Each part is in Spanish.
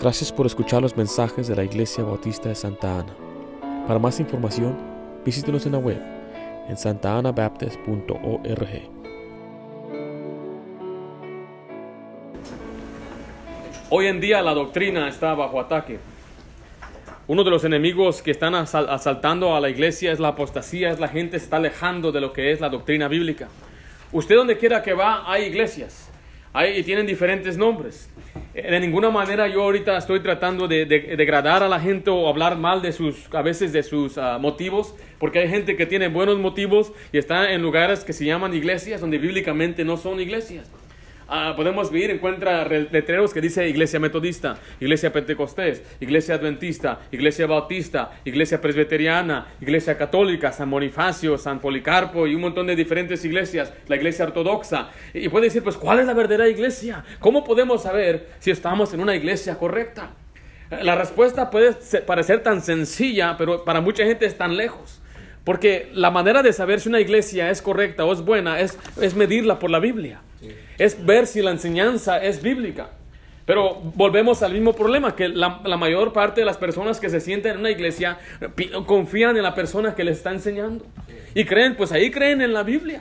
Gracias por escuchar los mensajes de la Iglesia Bautista de Santa Ana. Para más información, visítenos en la web en santaanabaptist.org. Hoy en día la doctrina está bajo ataque. Uno de los enemigos que están asal- asaltando a la iglesia es la apostasía, es la gente se está alejando de lo que es la doctrina bíblica. Usted donde quiera que va hay iglesias hay, y tienen diferentes nombres. Eh, De ninguna manera yo ahorita estoy tratando de, de- degradar a la gente o hablar mal de sus, a veces de sus ah, motivos, porque hay gente que tiene buenos motivos y está en lugares que se llaman iglesias donde bíblicamente no son iglesias. Ah, podemos ver, encuentra re- letreros que dice iglesia metodista, iglesia pentecostés, iglesia adventista, iglesia bautista, iglesia presbiteriana, iglesia católica, San Bonifacio, San Policarpo y un montón de diferentes iglesias, la iglesia ortodoxa. Y puede decir, pues, ¿cuál es la verdadera iglesia? ¿Cómo podemos saber si estamos en una iglesia correcta? Eh, La respuesta puede parecer tan sencilla, pero para mucha gente es tan lejos. Porque la manera de saber si una iglesia es correcta o es buena es, es medirla por la Biblia. Es ver si la enseñanza es bíblica. Pero volvemos al mismo problema, que la, mayor parte de las personas que se sienten en una iglesia confían en la persona que les está enseñando. Y creen, pues ahí creen en la Biblia.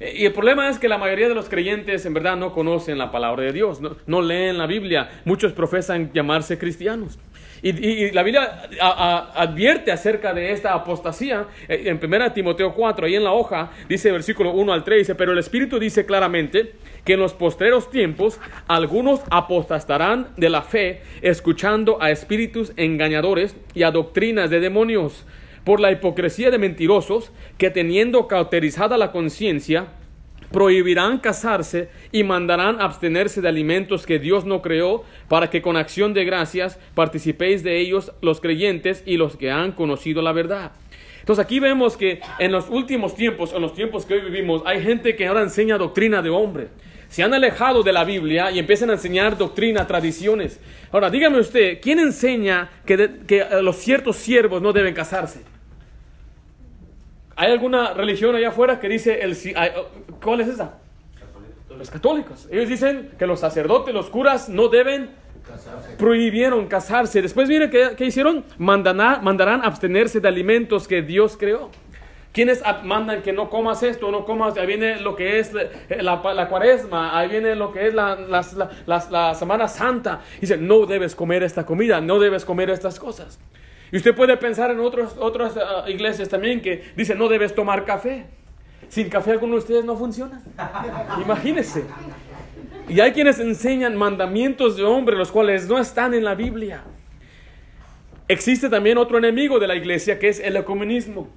Y el problema es que la mayoría de los creyentes en verdad no conocen la palabra de Dios, no, no leen la Biblia. Muchos profesan llamarse cristianos. Y, la Biblia advierte acerca de esta apostasía. Eh, En 1 Timoteo 4, ahí en la hoja, dice versículo 1 al 3, dice, pero el Espíritu dice claramente que en los postreros tiempos algunos apostastarán de la fe, escuchando a espíritus engañadores y a doctrinas de demonios por la hipocresía de mentirosos que teniendo cauterizada la conciencia, prohibirán casarse y mandarán abstenerse de alimentos que Dios no creó, para que con acción de gracias participéis de ellos los creyentes y los que han conocido la verdad. Entonces aquí vemos que en los últimos tiempos, en los tiempos que hoy vivimos, hay gente que ahora enseña doctrina de hombre. Se han alejado de la Biblia y empiezan a enseñar doctrina, tradiciones. Ahora, dígame usted, ¿quién enseña que, que eh, los ciertos siervos no deben casarse? ¿Hay alguna religión allá afuera que dice, el, oh, ¿cuál es esa? Los católicos. Ellos dicen que los sacerdotes, los curas no deben, prohibieron casarse. Después mire qué, qué hicieron, Mandará- mandarán abstenerse de alimentos que Dios creó. ¿Quiénes mandan que no comas esto, no comas? Ahí viene lo que es la, la cuaresma, ahí viene lo que es la, la- Semana Santa. Dice, no debes comer esta comida, no debes comer estas cosas. Y usted puede pensar en otros, otras ah, iglesias también que dicen, no debes tomar café. Sin café alguno de ustedes no funciona. Imagínese. Y hay quienes enseñan mandamientos de hombre, los cuales no están en la Biblia. Existe también otro enemigo de la iglesia que es el ecumenismo,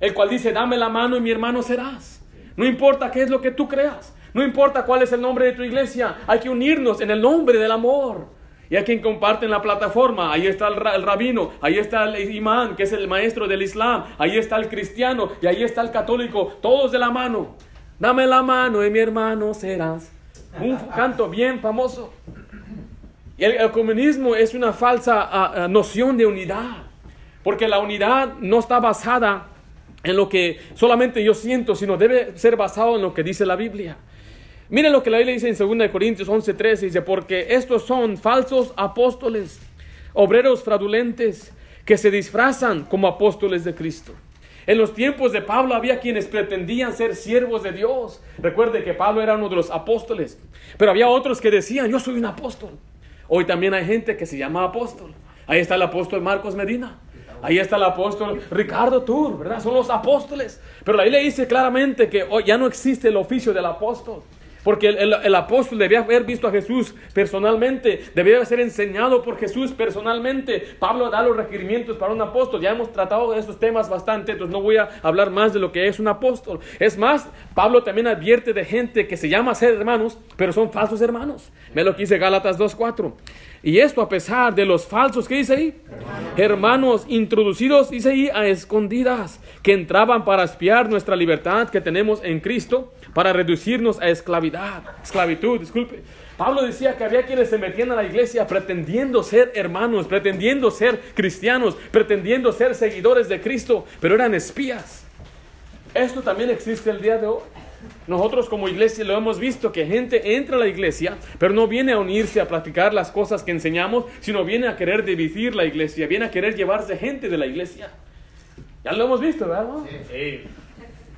el cual dice, dame la mano y mi hermano serás. No importa qué es lo que tú creas, no importa cuál es el nombre de tu iglesia, hay que unirnos en el nombre del amor. Y hay quien comparte en la plataforma, ahí está el, ra- el rabino, ahí está el imán, que es el maestro del Islam, ahí está el cristiano y ahí está el católico, todos de la mano. Dame la mano y mi hermano serás. Un canto bien famoso. Y el, el comunismo es una falsa ah, ah, noción de unidad, porque la unidad no está basada en lo que solamente yo siento, sino debe ser basado en lo que dice la Biblia. Miren lo que la Biblia dice en 2 Corintios 11:13, dice, porque estos son falsos apóstoles, obreros fraudulentes, que se disfrazan como apóstoles de Cristo. En los tiempos de Pablo había quienes pretendían ser siervos de Dios. Recuerde que Pablo era uno de los apóstoles, pero había otros que decían, yo soy un apóstol. Hoy también hay gente que se llama apóstol. Ahí está el apóstol Marcos Medina. Ahí está el apóstol Ricardo Tur, ¿verdad? Son los apóstoles. Pero la Biblia dice claramente que hoy ya no existe el oficio del apóstol. Porque el, el- apóstol debía haber visto a Jesús personalmente, debía ser enseñado por Jesús personalmente. Pablo da los requerimientos para un apóstol. Ya hemos tratado de esos temas bastante, entonces no voy a hablar más de lo que es un apóstol. Es más, Pablo también advierte de gente que se llama ser hermanos, pero son falsos hermanos. Ve lo que dice Gálatas 2.4. Y esto a pesar de los falsos, ¿qué dice ahí? Hermanos introducidos, dice ahí, a escondidas, que entraban para espiar nuestra libertad que tenemos en Cristo, para reducirnos a esclavidad, esclavitud, disculpe. Pablo decía que había quienes se metían a la iglesia pretendiendo ser hermanos, pretendiendo ser cristianos, pretendiendo ser seguidores de Cristo, pero eran espías. Esto también existe el día de hoy. Nosotros como iglesia lo hemos visto que gente entra a la iglesia, pero no viene a unirse a practicar las cosas que enseñamos, sino viene a querer dividir la iglesia, viene a querer llevarse gente de la iglesia. Ya lo hemos visto, ¿verdad? Sí.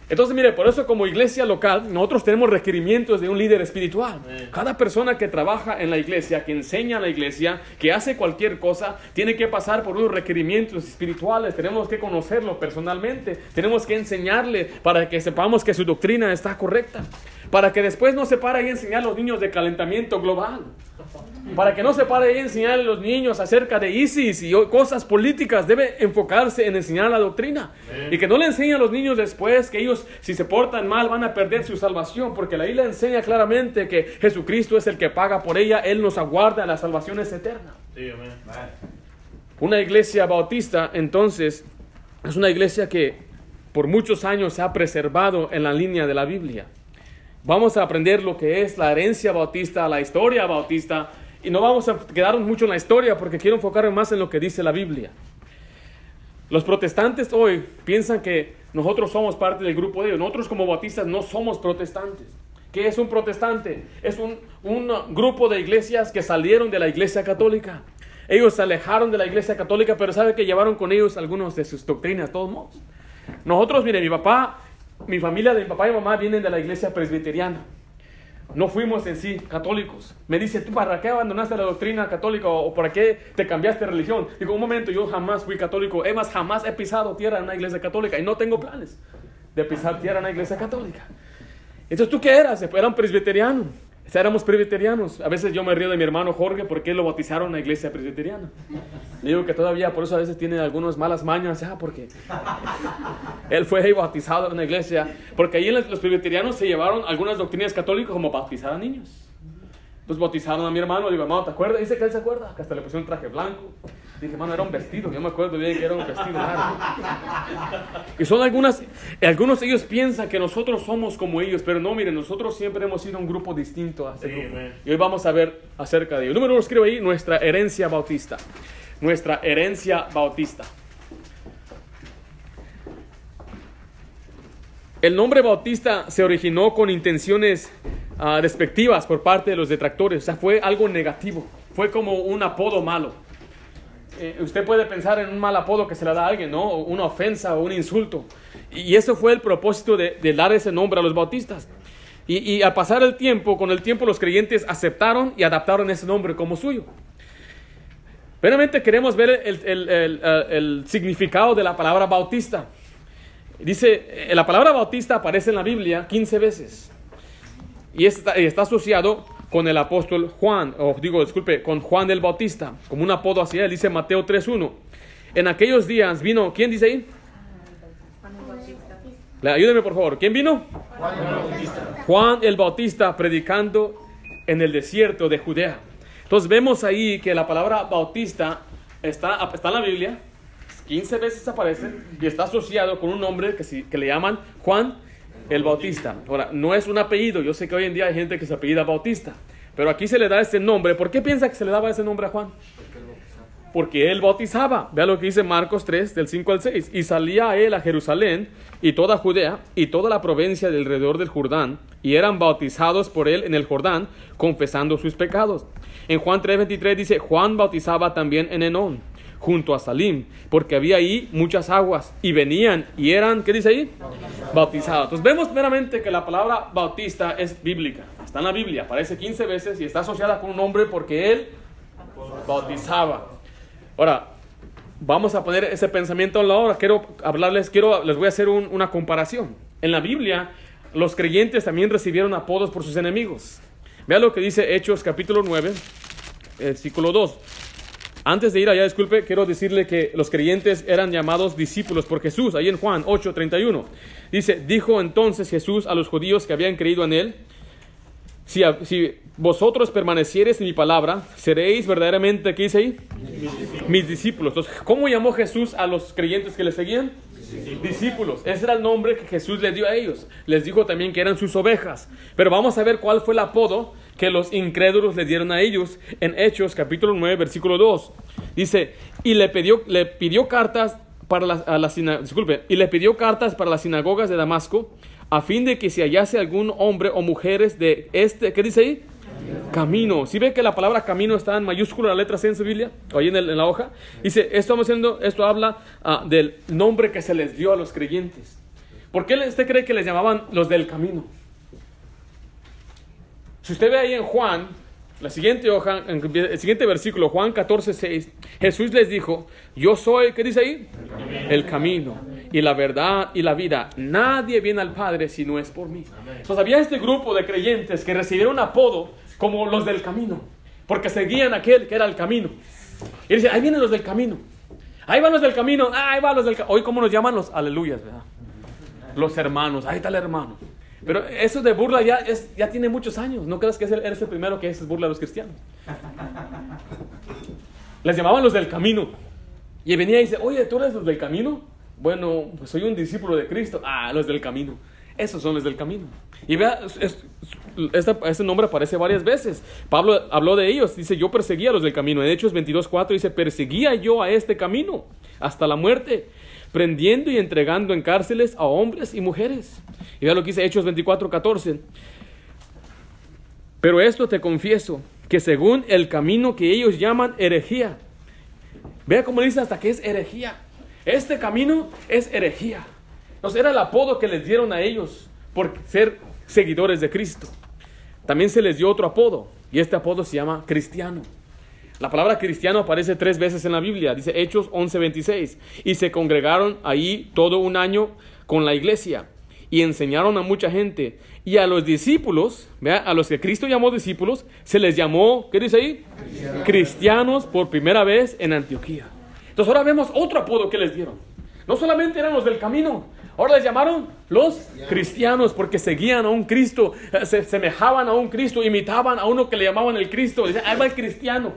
Entonces, mire, por eso como iglesia local, nosotros tenemos requerimientos de un líder espiritual. Cada persona que trabaja en la iglesia, que enseña a la iglesia, que hace cualquier cosa, tiene que pasar por unos requerimientos espirituales. Tenemos que conocerlo personalmente. Tenemos que enseñarle para que sepamos que su doctrina está correcta. Para que después no se pare ahí a enseñar a los niños de calentamiento global. Para que no se pare ahí a enseñar a los niños acerca de ISIS y cosas políticas, debe enfocarse en enseñar la doctrina. Y que no le enseñe a los niños después que ellos, si se portan mal, van a perder su salvación. Porque la isla enseña claramente que Jesucristo es el que paga por ella, Él nos aguarda, la salvación es eterna. Una iglesia bautista, entonces, es una iglesia que por muchos años se ha preservado en la línea de la Biblia. Vamos a aprender lo que es la herencia bautista, la historia bautista, y no vamos a quedarnos mucho en la historia porque quiero enfocarme más en lo que dice la Biblia. Los protestantes hoy piensan que nosotros somos parte del grupo de ellos. Nosotros como bautistas no somos protestantes. ¿Qué es un protestante? Es un, un grupo de iglesias que salieron de la iglesia católica. Ellos se alejaron de la iglesia católica, pero sabe que llevaron con ellos algunos de sus doctrinas, todos modos. Nosotros, mire, mi papá, mi familia de mi papá y mamá vienen de la iglesia presbiteriana no fuimos en sí católicos. Me dice, ¿tú para qué abandonaste la doctrina católica o, para qué te cambiaste de religión? Digo, un momento, yo jamás fui católico. Además, jamás he pisado tierra en una iglesia católica y no tengo planes de pisar tierra en una iglesia católica. Entonces, ¿tú qué eras? Era un presbiteriano éramos presbiterianos. A veces yo me río de mi hermano Jorge porque lo bautizaron en la iglesia presbiteriana. Le digo que todavía por eso a veces tiene algunas malas mañas, ya, porque él fue bautizado en la iglesia. Porque ahí los presbiterianos se llevaron algunas doctrinas católicas como bautizar a niños. Entonces bautizaron a mi hermano, le digo, hermano, ¿te acuerdas? Dice que él se acuerda, que hasta le pusieron un traje blanco. Dije, hermano, era un vestido, yo me acuerdo bien que era un vestido largo. Y son algunas, algunos de ellos piensan que nosotros somos como ellos, pero no, miren, nosotros siempre hemos sido un grupo distinto a ese Y hoy vamos a ver acerca de ello. Número uno, escribo ahí, nuestra herencia bautista. Nuestra herencia bautista. El nombre bautista se originó con intenciones uh, despectivas por parte de los detractores. O sea, fue algo negativo. Fue como un apodo malo. Eh, usted puede pensar en un mal apodo que se le da a alguien, ¿no? Una ofensa o un insulto. Y eso fue el propósito de, dar ese nombre a los bautistas. Y, al pasar el tiempo, con el tiempo los creyentes aceptaron y adaptaron ese nombre como suyo. Primeramente queremos ver el, el, significado de la palabra bautista. Dice, eh, la palabra bautista aparece en la Biblia 15 veces y está, asociado con el apóstol Juan, o digo, disculpe, con Juan el Bautista, como un apodo hacia él, dice Mateo 3.1. En aquellos días vino, ¿quién dice ahí? Juan el Bautista. Ayúdeme por favor, ¿quién vino? Juan el Bautista. Predicando en el desierto de Judea. Entonces vemos ahí que la palabra bautista está, está en la Biblia, 15 veces aparece y está asociado con un nombre que, que le llaman Juan el Bautista. Ahora, no es un apellido. Yo sé que hoy en día hay gente que se apellida Bautista. Pero aquí se le da ese nombre. ¿Por qué piensa que se le daba ese nombre a Juan? Porque él bautizaba. Vea lo que dice Marcos 3, del 5 al 6. Y salía él a Jerusalén y toda Judea y toda la provincia del alrededor del Jordán. Y eran bautizados por él en el Jordán, confesando sus pecados. En Juan 3, 23 dice, Juan bautizaba también en Enón junto a Salim, porque había ahí muchas aguas y venían y eran, ¿qué dice ahí? Entonces vemos meramente que la palabra bautista es bíblica, está en la Biblia, aparece 15 veces y está asociada con un hombre porque él bautizaba. Ahora, vamos a poner ese pensamiento en la hora. Quiero hablarles, quiero, les voy a hacer una comparación. En la Biblia, los creyentes también recibieron apodos por sus enemigos. Vea lo que dice Hechos capítulo 9, versículo 2. Antes de ir allá, disculpe, quiero decirle que los creyentes eran llamados discípulos por Jesús, ahí en Juan 8:31. Dice, dijo entonces Jesús a los judíos que habían creído en él, si, vosotros permaneciereis en mi palabra, seréis verdaderamente, ¿qué dice ahí? Mis discípulos. Entonces, ¿cómo llamó Jesús a los creyentes que le seguían? Discípulos. Ese era el nombre que Jesús les dio a ellos. Les dijo también que eran sus ovejas. Pero vamos a ver cuál fue el apodo que los incrédulos le dieron a ellos en Hechos capítulo 9 versículo 2. Dice, y le pidió, cartas para las, disculpe, y le pidió cartas para las sinagogas de Damasco a fin de que si hallase algún hombre o mujeres de este, ¿qué dice ahí? Camino. Si ve que la palabra camino está en mayúscula, la letra C en su Biblia, o ahí en, la hoja? Dice, esto, haciendo, esto habla ah, del nombre que se les dio a los creyentes. ¿Por qué usted cree que les llamaban los del camino? Si usted ve ahí en Juan, la siguiente hoja, el siguiente versículo, Juan 14, 6, Jesús les dijo, yo soy, ¿qué dice ahí? El camino. y la verdad y la vida. Nadie viene al Padre si no es por mí. Entonces había este grupo de creyentes que recibieron apodo como los del camino, porque seguían aquel que era el camino. Y dice, ahí vienen los del camino. Ahí van los del camino, ahí van los del camino. Hoy, ¿cómo nos llaman los aleluyas? ¿verdad? Los hermanos, ahí está el hermano. Pero eso de burla ya, es, ya tiene muchos años. No creas que eres el primero que es burla a los cristianos. Les llamaban los del camino. Y venía y dice, oye, ¿tú eres los del camino? Bueno, pues soy un discípulo de Cristo. Ah, los del camino. Esos son los del camino. Y vea, este, nombre aparece varias veces. Pablo habló de ellos. Dice, yo perseguía a los del camino. En Hechos 22.4 dice, perseguía yo a este camino hasta la muerte, prendiendo y entregando en cárceles a hombres y mujeres. Y vea lo que dice Hechos 24.14. Pero esto te confieso, que según el camino que ellos llaman herejía, vea cómo dice hasta que es herejía. Este camino es herejía. Entonces era el apodo que les dieron a ellos por ser seguidores de Cristo. También se les dio otro apodo y este apodo se llama cristiano. La palabra cristiano aparece tres veces en la Biblia, dice Hechos 11:26, y se congregaron ahí todo un año con la iglesia y enseñaron a mucha gente. Y a los discípulos, ¿vea? a los que Cristo llamó discípulos, se les llamó, ¿qué dice ahí? Cristianos por primera vez en Antioquía. Entonces ahora vemos otro apodo que les dieron. No solamente eran los del camino, ahora les llamaron los cristianos porque seguían a un Cristo, eh, se semejaban a un Cristo, imitaban a uno que le llamaban el Cristo. Decían, ahí va el cristiano.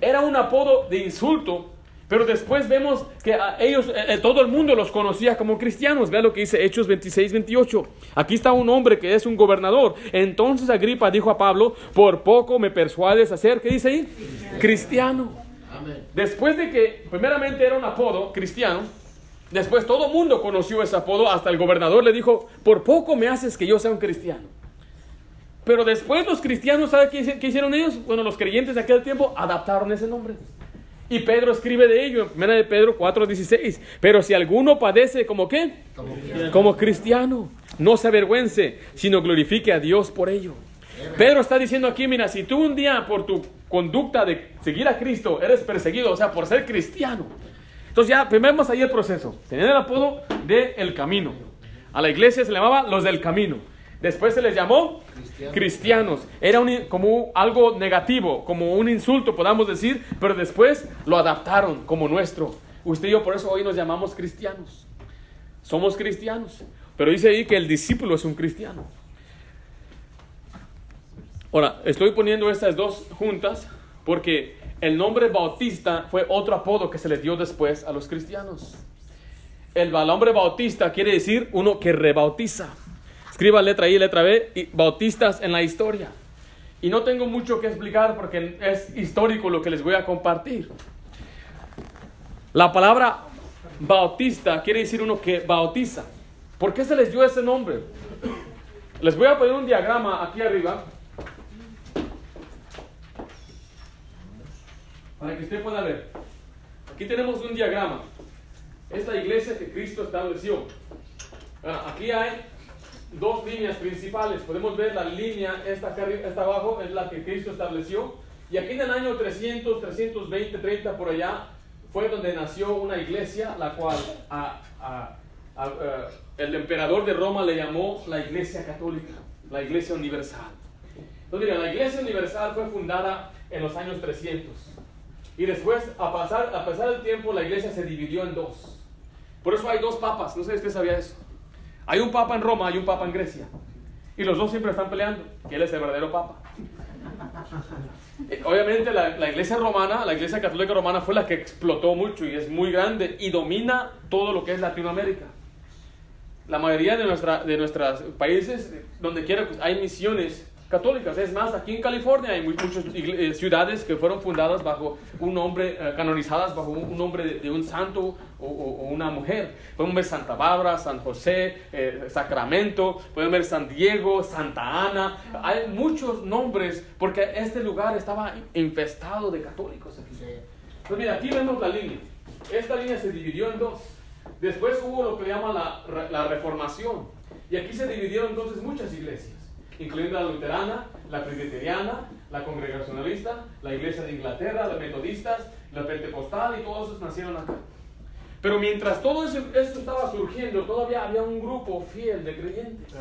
Era un apodo de insulto, pero después vemos que a ellos, eh, eh, todo el mundo los conocía como cristianos. Vea lo que dice Hechos 26, 28. Aquí está un hombre que es un gobernador. Entonces Agripa dijo a Pablo, por poco me persuades a ser, ¿qué dice ahí? Cristiano. Después de que primeramente era un apodo cristiano, después todo el mundo conoció ese apodo, hasta el gobernador le dijo, por poco me haces que yo sea un cristiano. Pero después los cristianos, ¿sabe qué, hicieron ellos? Bueno, los creyentes de aquel tiempo adaptaron ese nombre. Y Pedro escribe de ello en 1 de Pedro 4:16. Pero si alguno padece como qué? Como cristiano. como cristiano, no se avergüence, sino glorifique a Dios por ello. Pedro está diciendo aquí, mira, si tú un día por tu conducta de seguir a Cristo eres perseguido, o sea, por ser cristiano. Entonces ya, primero vemos ahí el proceso. Tenían el apodo de El Camino. A la iglesia se le llamaba los del Camino. Después se les llamó cristianos. Era como algo negativo, como un insulto, podamos decir, pero después lo adaptaron como nuestro. Usted y yo por eso hoy nos llamamos cristianos. Somos cristianos. Pero dice ahí que el discípulo es un cristiano. Ahora, estoy poniendo estas dos juntas porque el nombre bautista fue otro apodo que se le dio después a los cristianos. El nombre bautista quiere decir uno que rebautiza. Escriba letra I, letra B, y bautistas en la historia. Y no tengo mucho que explicar porque es histórico lo que les voy a compartir. La palabra bautista quiere decir uno que bautiza. ¿Por qué se les dio ese nombre? Les voy a poner un diagrama aquí arriba para que usted pueda ver. Aquí tenemos un diagrama. Esta iglesia que Cristo estableció. aquí hay dos líneas principales. Podemos ver la línea, esta, acá, esta abajo, es la que Cristo estableció. Y aquí en el año 300, 320, 30 por allá, fue donde nació una iglesia, la cual eh, el emperador de Roma le llamó la iglesia católica, la iglesia universal. Entonces, mira, la iglesia universal fue fundada en los años 300. Y después, a pasar, a pasar el tiempo, la iglesia se dividió en dos. Por eso hay dos papas. No sé si usted sabía eso. Hay un papa en Roma y un papa en Grecia. Y los dos siempre están peleando. ¿Quién es el verdadero papa? Eh, obviamente la, la, iglesia romana, la iglesia católica romana fue la que explotó mucho y es muy grande y domina todo lo que es Latinoamérica. La mayoría de, nuestra, de nuestros países, donde quiera hay misiones católicas. Es más, aquí en California hay muchas eh, ciudades que fueron fundadas bajo un nombre, eh, canonizadas bajo un, nombre de, un santo o, una mujer. Podemos ver Santa Bárbara, San José, eh, Sacramento, podemos ver San Diego, Santa Ana. Hay muchos nombres porque este lugar estaba infestado de católicos. Pues mira, aquí vemos la línea. Esta línea se dividió en dos. Después hubo lo que llama la, la reformación. Y aquí se dividieron entonces muchas iglesias incluyendo la luterana, la presbiteriana, la congregacionalista, la iglesia de Inglaterra, las metodistas, la pentecostal y todos esos nacieron acá. Pero mientras todo esto estaba surgiendo, todavía había un grupo fiel de creyentes.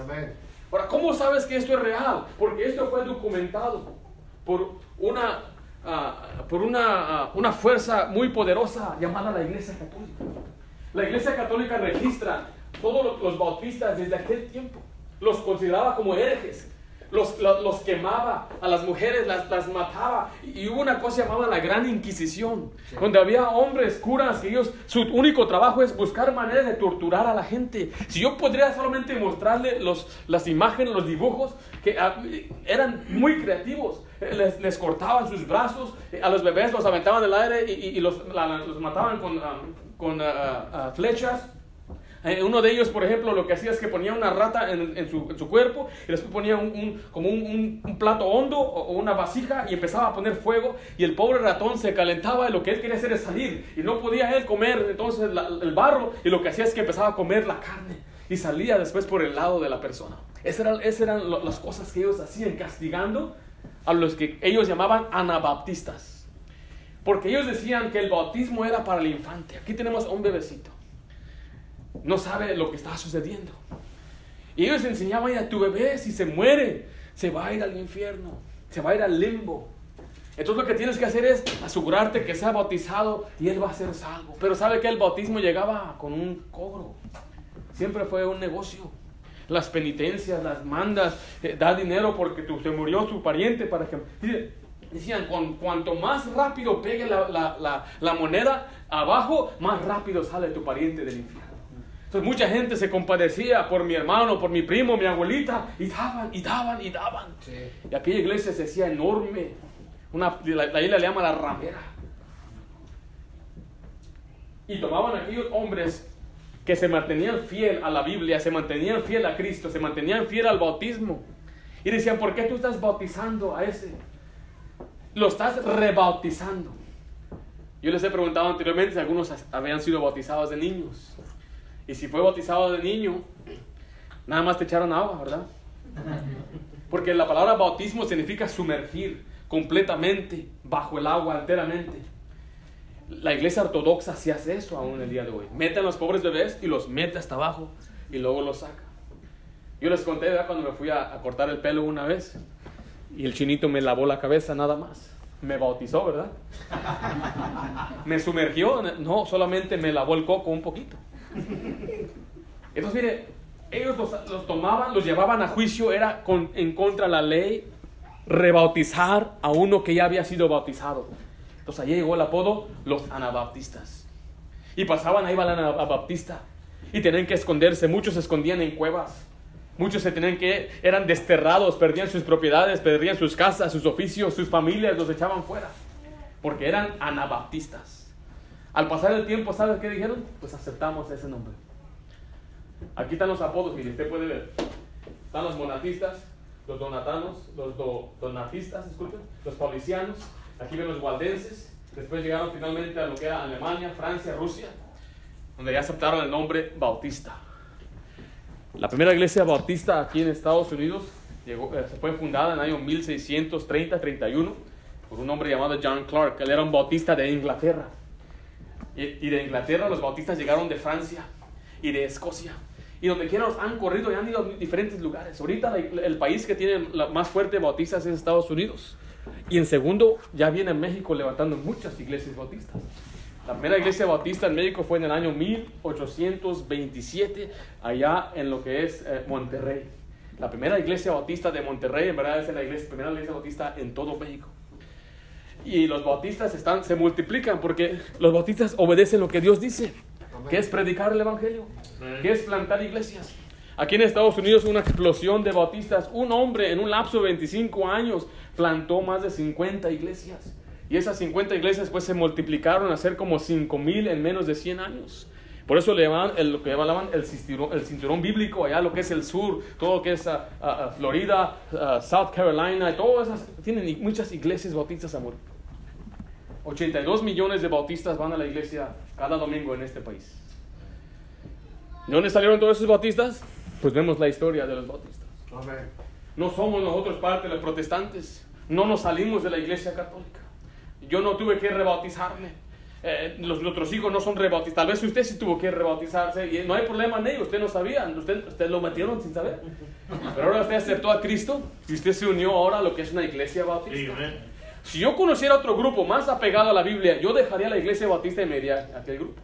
Ahora, ¿cómo sabes que esto es real? Porque esto fue documentado por una, ah, por una, ah, una fuerza muy poderosa llamada la Iglesia Católica. La Iglesia Católica registra todos los bautistas desde aquel tiempo. Los consideraba como herejes los, los, quemaba, a las mujeres las, las, mataba. Y hubo una cosa llamada la Gran Inquisición, donde había hombres, curas, que ellos, su único trabajo es buscar maneras de torturar a la gente. Si yo podría solamente mostrarle los, las imágenes, los dibujos, que ah, eran muy creativos. Les, les, cortaban sus brazos, a los bebés los aventaban del aire y, y, los, los, mataban con, ah, con ah, flechas. Eh, uno de ellos, por ejemplo, lo que hacía es que ponía una rata en, su, cuerpo y después ponía un, como un, plato hondo o, una vasija y empezaba a poner fuego y el pobre ratón se calentaba y lo que él quería hacer es salir y no podía él comer entonces el barro y lo que hacía es que empezaba a comer la carne y salía después por el lado de la persona. Esas eran, esas eran las cosas que ellos hacían castigando a los que ellos llamaban anabaptistas. Porque ellos decían que el bautismo era para el infante. Aquí tenemos a un bebecito no sabe lo que está sucediendo. Y ellos enseñaban a tu bebé, si se muere, se va a ir al infierno, se va a ir al limbo. Entonces lo que tienes que hacer es asegurarte que sea bautizado y él va a ser salvo. Pero sabe que el bautismo llegaba con un cobro. Siempre fue un negocio. Las penitencias, las mandas, eh, da dinero porque tu, se murió su pariente para que... Decían, con, cuanto más rápido pegue la, la moneda abajo, más rápido sale tu pariente del infierno. Entonces mucha gente se compadecía por mi hermano, por mi primo, mi abuelita, y daban, y daban, y daban. Y aquella iglesia se hacía enorme. Una, la, isla le llama la ramera. Y tomaban aquellos hombres que se mantenían fiel a la Biblia, se mantenían fiel a Cristo, se mantenían fiel al bautismo. Y decían, ¿por qué tú estás bautizando a ese? Lo estás rebautizando. Yo les he preguntado anteriormente si algunos habían sido bautizados de niños. Y si fue bautizado de niño, nada más te echaron agua, ¿verdad? Porque la palabra bautismo significa sumergir completamente bajo el agua, enteramente. La iglesia ortodoxa sí hace eso aún el día de hoy. Mete a los pobres bebés y los mete hasta abajo y luego los saca. Yo les conté ¿verdad? cuando me fui a, a cortar el pelo una vez y el chinito me lavó la cabeza nada más. Me bautizó, ¿verdad? Me sumergió, no, solamente me lavó el coco un poquito. Entonces, mire, ellos los, tomaban, los llevaban a juicio, era en contra de la ley rebautizar a uno que ya había sido bautizado. Entonces allí llegó el apodo los anabaptistas. Y pasaban ahí la anabaptista. Y tenían que esconderse, muchos se escondían en cuevas. Muchos se tenían que, eran desterrados, perdían sus propiedades, perdían sus casas, sus oficios, sus familias, los echaban fuera. Porque eran anabaptistas. Al pasar el tiempo, ¿sabes qué dijeron? Pues aceptamos ese nombre. Aquí están los apodos, mire, usted puede ver. Están los monatistas, los donatanos, los donatistas, disculpen, los paulicianos, aquí ven los waldenses, después llegaron finalmente a lo que era Alemania, Francia, Rusia, donde ya aceptaron el nombre bautista. La primera iglesia bautista aquí en Estados Unidos llegó, eh, se fue fundada en el año 1630-31 por un hombre llamado John Clark. Él era un bautista de Inglaterra. Y, de Inglaterra los bautistas llegaron de Francia y de Escocia. Y donde quiera los han corrido y han ido a diferentes lugares. Ahorita el país que tiene la más fuerte bautistas es Estados Unidos. Y en segundo, ya viene México levantando muchas iglesias bautistas. La primera iglesia bautista en México fue en el año 1827, allá en lo que es eh, Monterrey. La primera iglesia bautista de Monterrey, en verdad, es la iglesia, primera iglesia bautista en todo México y los bautistas están, se multiplican porque los bautistas obedecen lo que Dios dice, que es predicar el Evangelio, que es plantar iglesias. Aquí en Estados Unidos una explosión de bautistas. Un hombre en un lapso de 25 años plantó más de 50 iglesias. Y esas 50 iglesias pues se multiplicaron a ser como 5 mil en menos de 100 años. Por eso le llamaban el, lo que llamaban el cinturón, el cinturón bíblico, allá lo que es el sur, todo lo que es ah, ah, Florida, South Carolina, todas esas, tienen muchas iglesias bautistas, amor. 82 millones de bautistas van a la iglesia cada domingo en este país. ¿De dónde salieron todos esos bautistas? Pues vemos la historia de los bautistas. No somos nosotros parte de los protestantes. No nos salimos de la iglesia católica. Yo no tuve que rebautizarme. Eh, los, otros hijos no son rebautizados. Tal vez usted sí tuvo que rebautizarse y no hay problema en ello. Usted no sabía. Usted, usted lo metieron sin saber. Pero ahora usted aceptó a Cristo y usted se unió ahora a lo que es una iglesia bautista. Si yo conociera otro grupo más apegado a la Biblia, yo dejaría la iglesia bautista y me iría a aquel grupo.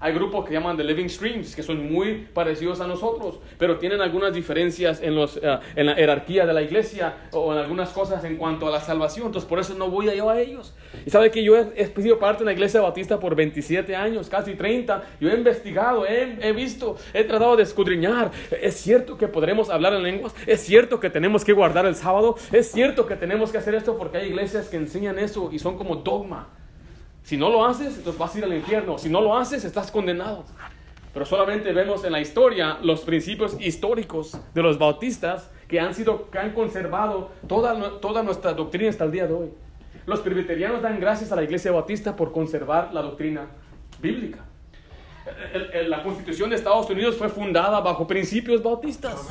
Hay grupos que llaman The Living Streams, que son muy parecidos a nosotros, pero tienen algunas diferencias en, los, eh, en la jerarquía de la iglesia o en algunas cosas en cuanto a la salvación. Entonces, por eso no voy a yo a ellos. Y sabe que yo he, sido parte de la iglesia bautista por 27 años, casi 30. Yo he investigado, he, he visto, he tratado de escudriñar. Es cierto que podremos hablar en lenguas, es cierto que tenemos que guardar el sábado, es cierto que tenemos que hacer esto porque hay iglesias que enseñan eso y son como dogma. Si no lo haces, entonces vas a ir al infierno. Si no lo haces, estás condenado. Pero solamente vemos en la historia los principios históricos de los bautistas que han sido, que han conservado toda, toda nuestra doctrina hasta el día de hoy. Los presbiterianos dan gracias a la iglesia bautista por conservar la doctrina bíblica. la constitución de Estados Unidos fue fundada bajo principios bautistas.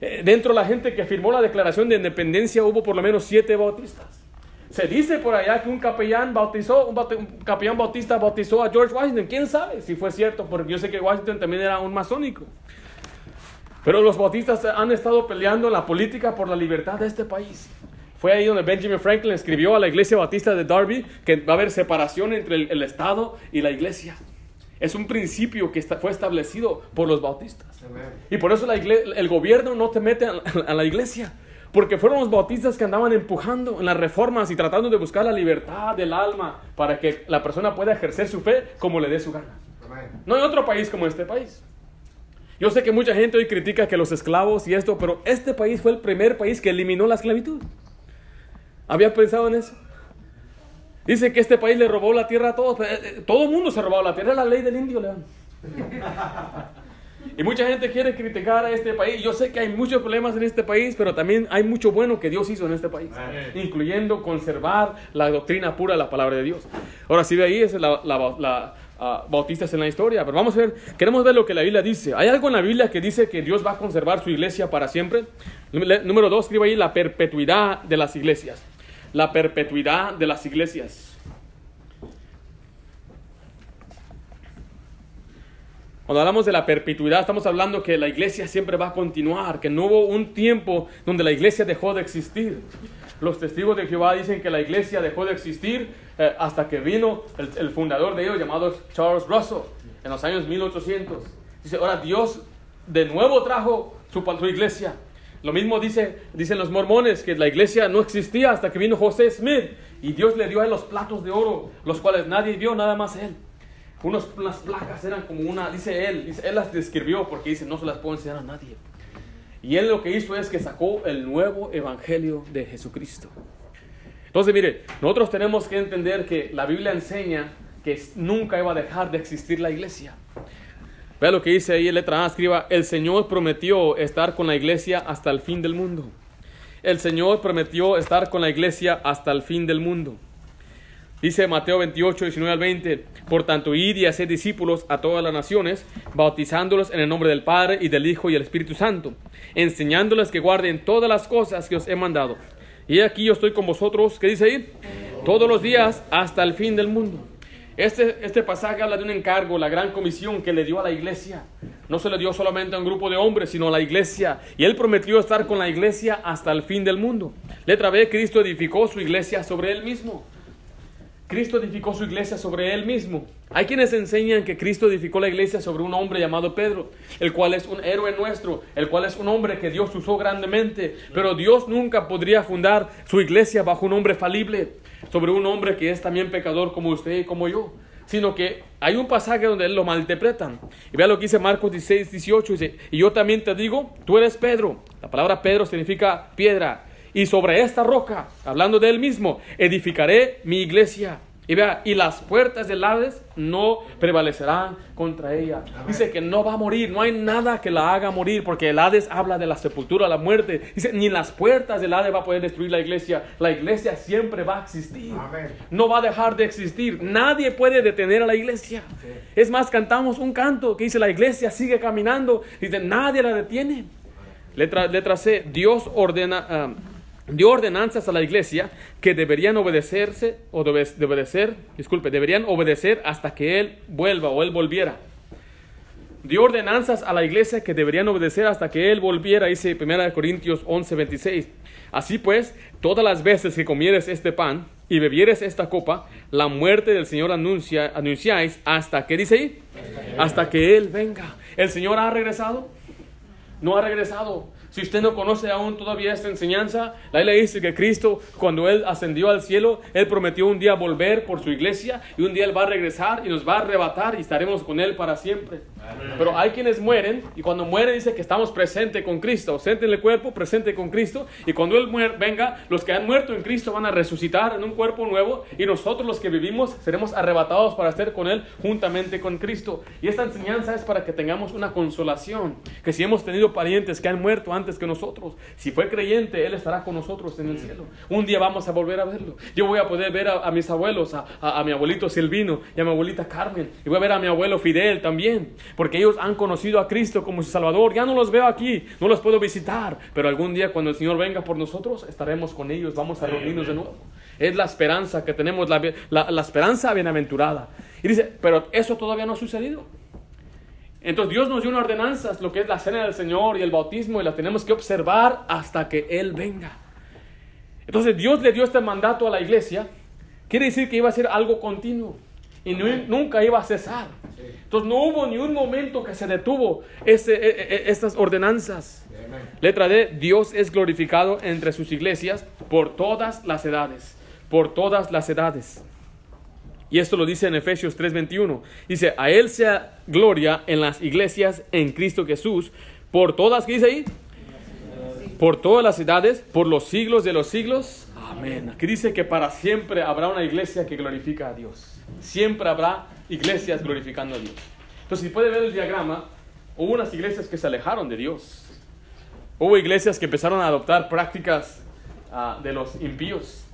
Eh, dentro de la gente que firmó la declaración de independencia hubo por lo menos siete bautistas. Se dice por allá que un capellán bautizó, un, capellán bautista bautizó a George Washington. ¿Quién sabe si fue cierto? Porque yo sé que Washington también era un masónico. Pero los bautistas han estado peleando en la política por la libertad de este país. Fue ahí donde Benjamin Franklin escribió a la iglesia bautista de Darby que va a haber separación entre el, Estado y la iglesia. Es un principio que fue establecido por los bautistas. Y por eso el gobierno no te mete a la iglesia. Porque fueron los bautistas que andaban empujando en las reformas y tratando de buscar la libertad del alma para que la persona pueda ejercer su fe como le dé su gana. No hay otro país como este país. Yo sé que mucha gente hoy critica que los esclavos y esto, pero este país fue el primer país que eliminó la esclavitud. ¿Había pensado en eso? Dice que este país le robó la tierra a todos. Eh, eh, todo el mundo se robó la tierra. Es la ley del indio, León. Y mucha gente quiere criticar a este país. Yo sé que hay muchos problemas en este país, pero también hay mucho bueno que Dios hizo en este país, incluyendo conservar la doctrina pura de la palabra de Dios. Ahora, si ve ahí, es la, la, ah, bautistas en la historia, pero vamos a ver, queremos ver lo que la Biblia dice. ¿Hay algo en la Biblia que dice que Dios va a conservar su iglesia para siempre? Número dos, escribe ahí la perpetuidad de las iglesias. La perpetuidad de las iglesias. Cuando hablamos de la perpetuidad, estamos hablando que la iglesia siempre va a continuar, que no hubo un tiempo donde la iglesia dejó de existir. Los testigos de Jehová dicen que la iglesia dejó de existir eh, hasta que vino el, fundador de ellos, llamado Charles Russell, en los años 1800. Dice, ahora Dios de nuevo trajo su, su iglesia. Lo mismo dice, dicen los mormones, que la iglesia no existía hasta que vino José Smith y Dios le dio a él los platos de oro, los cuales nadie vio, nada más él unas placas eran como una, dice él, dice, él las describió porque dice, no se las puedo enseñar a nadie. Y él lo que hizo es que sacó el nuevo evangelio de Jesucristo. Entonces, mire, nosotros tenemos que entender que la Biblia enseña que nunca iba a dejar de existir la iglesia. Vea lo que dice ahí en letra A, escriba, el Señor prometió estar con la iglesia hasta el fin del mundo. El Señor prometió estar con la iglesia hasta el fin del mundo. Dice Mateo 28, 19 al 20, por tanto, id y haced discípulos a todas las naciones, bautizándolos en el nombre del Padre y del Hijo y del Espíritu Santo, enseñándoles que guarden todas las cosas que os he mandado. Y aquí yo estoy con vosotros, ¿qué dice ahí? Todos los días hasta el fin del mundo. Este, este pasaje habla de un encargo, la gran comisión que le dio a la iglesia. No se le dio solamente a un grupo de hombres, sino a la iglesia. Y él prometió estar con la iglesia hasta el fin del mundo. Letra B, Cristo edificó su iglesia sobre él mismo. Cristo edificó su iglesia sobre él mismo. Hay quienes enseñan que Cristo edificó la iglesia sobre un hombre llamado Pedro, el cual es un héroe nuestro, el cual es un hombre que Dios usó grandemente, pero Dios nunca podría fundar su iglesia bajo un hombre falible, sobre un hombre que es también pecador como usted y como yo. sino que hay un pasaje donde lo malinterpretan. Y vea lo que dice Marcos 16, 18, dice, y yo también te digo, tú eres Pedro. La palabra Pedro significa piedra. Y sobre esta roca, hablando de él mismo, edificaré mi iglesia y vea, y las puertas del Hades no prevalecerán contra ella. Dice que no va a morir, no hay nada que la haga morir, porque el Hades habla de la sepultura, la muerte. Dice, ni las puertas del Hades va a poder destruir la iglesia. La iglesia siempre va a existir. No va a dejar de existir. Nadie puede detener a la iglesia. Es más, cantamos un canto que dice, la iglesia sigue caminando. Dice, nadie la detiene. Letra, letra C, Dios ordena... Ah, dio ordenanzas a la iglesia que deberían obedecerse o de obedecer, disculpe, deberían obedecer hasta que él vuelva o él volviera. Dio ordenanzas a la iglesia que deberían obedecer hasta que él volviera, dice 1 Corintios 11, 26. Así pues, todas las veces que comieres este pan y bebieres esta copa, la muerte del Señor anuncia, anunciáis hasta que dice hasta que él venga. ¿El Señor ha regresado? No ha regresado. Si usted no conoce aún todavía esta enseñanza, la Biblia dice que Cristo, cuando Él ascendió al cielo, Él prometió un día volver por su iglesia y un día Él va a regresar y nos va a arrebatar y estaremos con Él para siempre. Pero hay quienes mueren y cuando mueren dice que estamos presentes con Cristo, ausente en el cuerpo, presente con Cristo y cuando Él venga, los que han muerto en Cristo van a resucitar en un cuerpo nuevo y nosotros los que vivimos seremos arrebatados para estar con Él juntamente con Cristo. Y esta enseñanza es para que tengamos una consolación, que si hemos tenido parientes que han muerto antes que nosotros, si fue creyente, Él estará con nosotros en el cielo. Un día vamos a volver a verlo. Yo voy a poder ver a, mis abuelos, a, mi abuelito Silvino y a mi abuelita Carmen y voy a ver a mi abuelo Fidel también porque ellos han conocido a Cristo como su Salvador. Ya no los veo aquí, no los puedo visitar, pero algún día cuando el Señor venga por nosotros, estaremos con ellos, vamos a reunirnos de nuevo. Es la esperanza que tenemos, la, la, esperanza bienaventurada. Y dice, pero eso todavía no ha sucedido. Entonces Dios nos dio una ordenanza, lo que es la cena del Señor y el bautismo, y la tenemos que observar hasta que Él venga. Entonces Dios le dio este mandato a la iglesia, quiere decir que iba a ser algo continuo y nunca iba a cesar. Entonces no hubo ni un momento que se detuvo ese, e, e, e, estas ordenanzas. Letra D, Dios es glorificado entre sus iglesias por todas las edades, por todas las edades. Y esto lo dice en Efesios 3:21. Dice, a Él sea gloria en las iglesias en Cristo Jesús, por todas, ¿qué dice ahí? Por todas las edades, por los siglos de los siglos. Amén. Aquí dice que para siempre habrá una iglesia que glorifica a Dios siempre habrá iglesias glorificando a Dios. Entonces, si puede ver el diagrama, hubo unas iglesias que se alejaron de Dios. Hubo iglesias que empezaron a adoptar prácticas ah, de los impíos.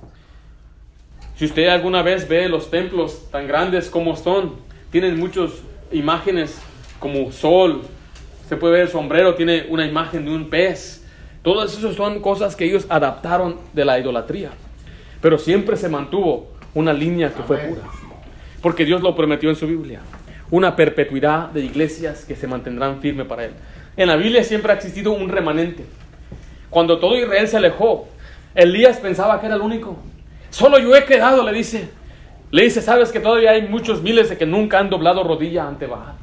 Si usted alguna vez ve los templos tan grandes como son, tienen muchas imágenes como sol, se puede ver el sombrero, tiene una imagen de un pez. Todas esas son cosas que ellos adaptaron de la idolatría. Pero siempre se mantuvo una línea que fue pura porque Dios lo prometió en su Biblia. Una perpetuidad de iglesias que se mantendrán firmes para Él. En la Biblia siempre ha existido un remanente. Cuando todo Israel se alejó, Elías pensaba que era el único. Solo yo he quedado, le dice. Le dice, sabes que todavía hay muchos miles de que nunca han doblado rodilla ante Baal.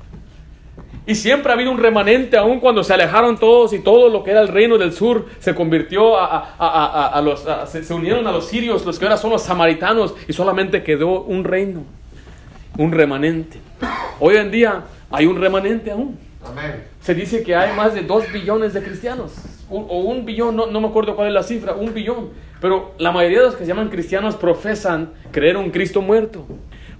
Y siempre ha habido un remanente, aun cuando se alejaron todos y todo lo que era el reino del sur se convirtió a, los, se unieron a los sirios, los que ahora son los samaritanos, y solamente quedó un reino un remanente. Hoy en día hay un remanente aún. Se dice que hay más de dos billones de cristianos, o un billón, no, no, me acuerdo cuál es la cifra, un billón. Pero la mayoría de los que se llaman cristianos profesan creer en un Cristo muerto,